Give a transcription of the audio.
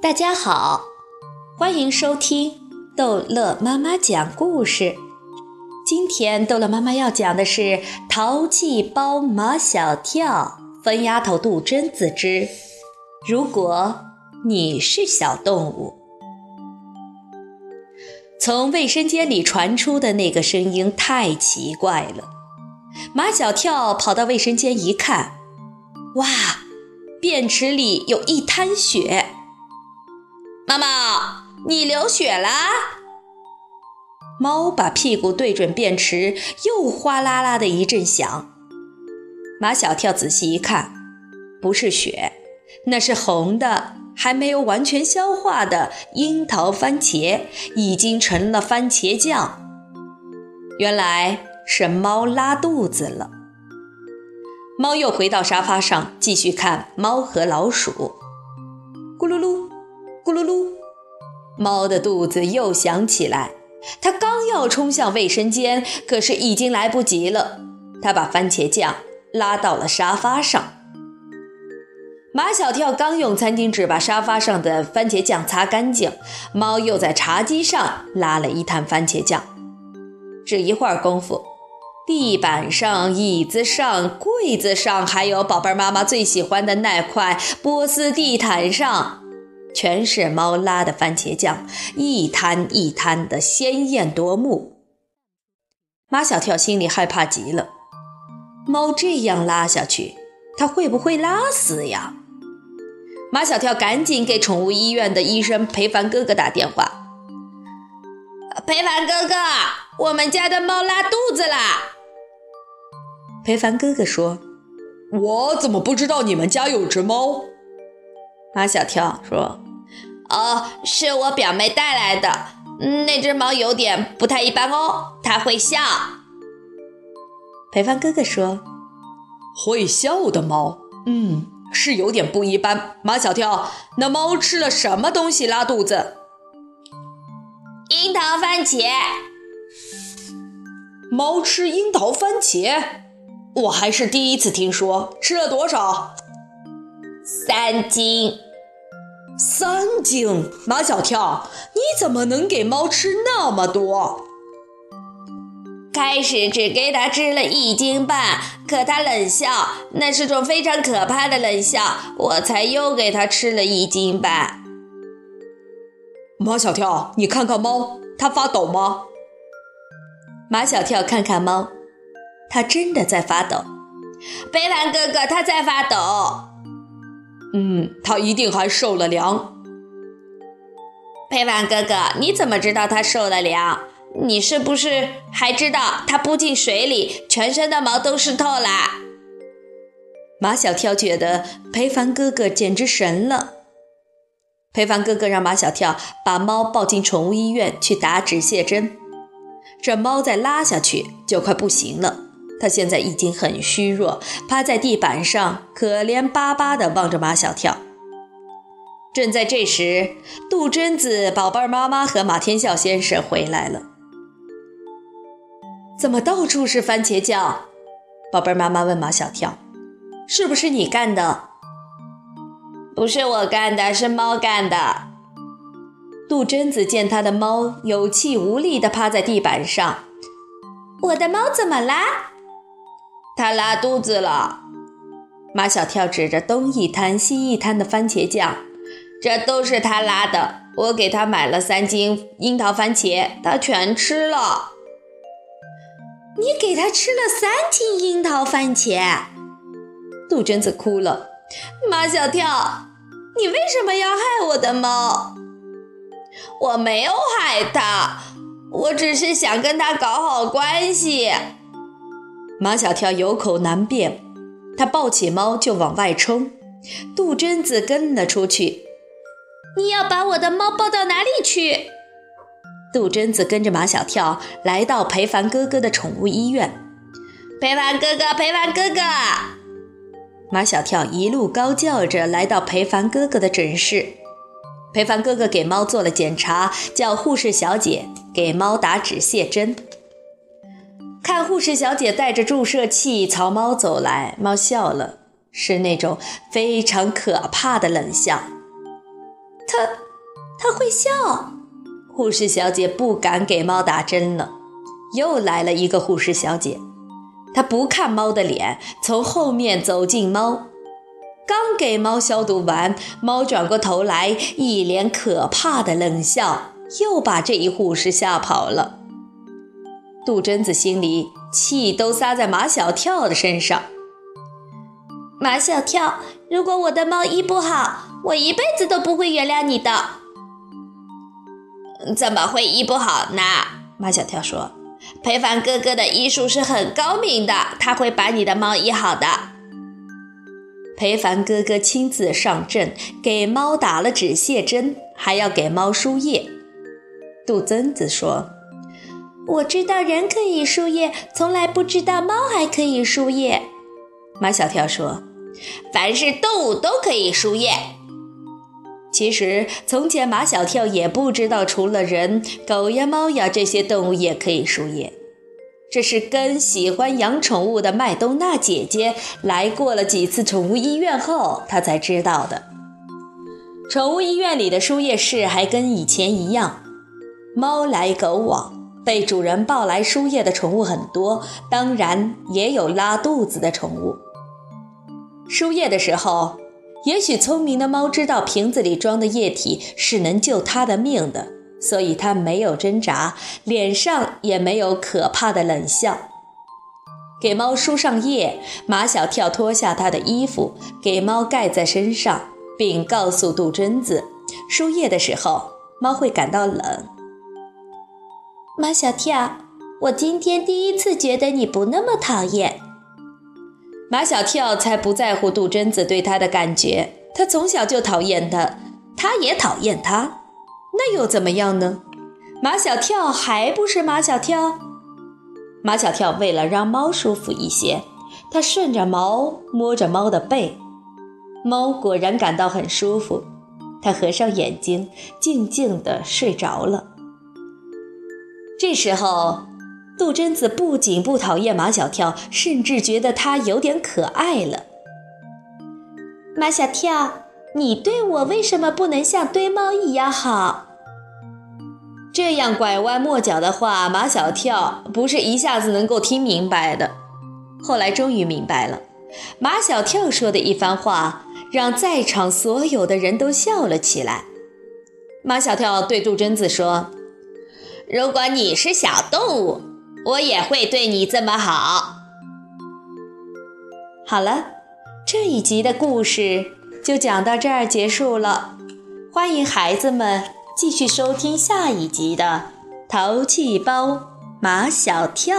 大家好，欢迎收听逗乐妈妈讲故事。今天逗乐妈妈要讲的是《淘气包马小跳》分丫头杜真子之《如果你是小动物》。从卫生间里传出的那个声音太奇怪了。马小跳跑到卫生间一看，哇，便池里有一滩血。妈妈，你流血了！猫把屁股对准便池，又哗啦啦的一阵响。马小跳仔细一看，不是血，那是红的，还没有完全消化的樱桃番茄，已经成了番茄酱。原来是猫拉肚子了。猫又回到沙发上，继续看《猫和老鼠》。咕噜噜。咕噜噜，猫的肚子又响起来。它刚要冲向卫生间，可是已经来不及了。它把番茄酱拉到了沙发上。马小跳刚用餐巾纸把沙发上的番茄酱擦干净，猫又在茶几上拉了一滩番茄酱。只一会儿功夫，地板上、椅子上、柜子上，还有宝贝妈妈最喜欢的那块波斯地毯上。全是猫拉的番茄酱，一滩一滩的鲜艳夺目。马小跳心里害怕极了，猫这样拉下去，它会不会拉死呀？马小跳赶紧给宠物医院的医生裴凡哥哥打电话。裴凡哥哥，我们家的猫拉肚子了。裴凡哥哥说：“我怎么不知道你们家有只猫？”马小跳说。哦，是我表妹带来的。那只猫有点不太一般哦，它会笑。裴凡哥哥说：“会笑的猫，嗯，是有点不一般。”马小跳，那猫吃了什么东西拉肚子？樱桃番茄。猫吃樱桃番茄，我还是第一次听说。吃了多少？三斤。三斤，马小跳，你怎么能给猫吃那么多？开始只给它吃了一斤半，可它冷笑，那是种非常可怕的冷笑，我才又给它吃了一斤半。马小跳，你看看猫，它发抖吗？马小跳看看猫，它真的在发抖。贝兰哥哥，他在发抖。嗯，他一定还受了凉。佩凡哥哥，你怎么知道他受了凉？你是不是还知道他扑进水里，全身的毛都湿透了？马小跳觉得裴凡哥哥简直神了。裴凡哥哥让马小跳把猫抱进宠物医院去打止泻针，这猫再拉下去就快不行了。他现在已经很虚弱，趴在地板上，可怜巴巴地望着马小跳。正在这时，杜真子、宝贝儿妈妈和马天笑先生回来了。怎么到处是番茄酱？宝贝儿妈妈问马小跳：“是不是你干的？”“不是我干的，是猫干的。”杜真子见他的猫有气无力地趴在地板上，“我的猫怎么啦？”他拉肚子了，马小跳指着东一滩西一滩的番茄酱，这都是他拉的。我给他买了三斤樱桃番茄，他全吃了。你给他吃了三斤樱桃番茄？杜鹃子哭了。马小跳，你为什么要害我的猫？我没有害他，我只是想跟他搞好关系。马小跳有口难辩，他抱起猫就往外冲，杜真子跟了出去。你要把我的猫抱到哪里去？杜真子跟着马小跳来到裴凡哥哥的宠物医院。裴凡哥哥，裴凡哥哥！马小跳一路高叫着来到裴凡哥哥的诊室。裴凡哥哥给猫做了检查，叫护士小姐给猫打止泻针。看护士小姐带着注射器朝猫走来，猫笑了，是那种非常可怕的冷笑。他他会笑。护士小姐不敢给猫打针了。又来了一个护士小姐，她不看猫的脸，从后面走近猫，刚给猫消毒完，猫转过头来，一脸可怕的冷笑，又把这一护士吓跑了。杜真子心里气都撒在马小跳的身上。马小跳，如果我的猫医不好，我一辈子都不会原谅你的。怎么会医不好呢？马小跳说。裴凡哥哥的医术是很高明的，他会把你的猫医好的。裴凡哥哥亲自上阵，给猫打了止泻针，还要给猫输液。杜真子说：“我知道人可以输液，从来不知道猫还可以输液。”马小跳说：“凡是动物都可以输液。”其实，从前马小跳也不知道，除了人、狗呀、猫呀这些动物也可以输液。这是跟喜欢养宠物的麦冬娜姐姐来过了几次宠物医院后，他才知道的。宠物医院里的输液室还跟以前一样，猫来狗往，被主人抱来输液的宠物很多，当然也有拉肚子的宠物。输液的时候。也许聪明的猫知道瓶子里装的液体是能救它的命的，所以它没有挣扎，脸上也没有可怕的冷笑。给猫输上液，马小跳脱下他的衣服给猫盖在身上，并告诉杜真子，输液的时候猫会感到冷。马小跳，我今天第一次觉得你不那么讨厌。马小跳才不在乎杜真子对他的感觉，他从小就讨厌他，他也讨厌他，那又怎么样呢？马小跳还不是马小跳。马小跳为了让猫舒服一些，他顺着毛摸着猫的背，猫果然感到很舒服，他合上眼睛，静静地睡着了。这时候。杜真子不仅不讨厌马小跳，甚至觉得他有点可爱了。马小跳，你对我为什么不能像对猫一样好？这样拐弯抹角的话，马小跳不是一下子能够听明白的。后来终于明白了，马小跳说的一番话，让在场所有的人都笑了起来。马小跳对杜真子说：“如果你是小动物。”我也会对你这么好。好了，这一集的故事就讲到这儿结束了。欢迎孩子们继续收听下一集的《淘气包马小跳》。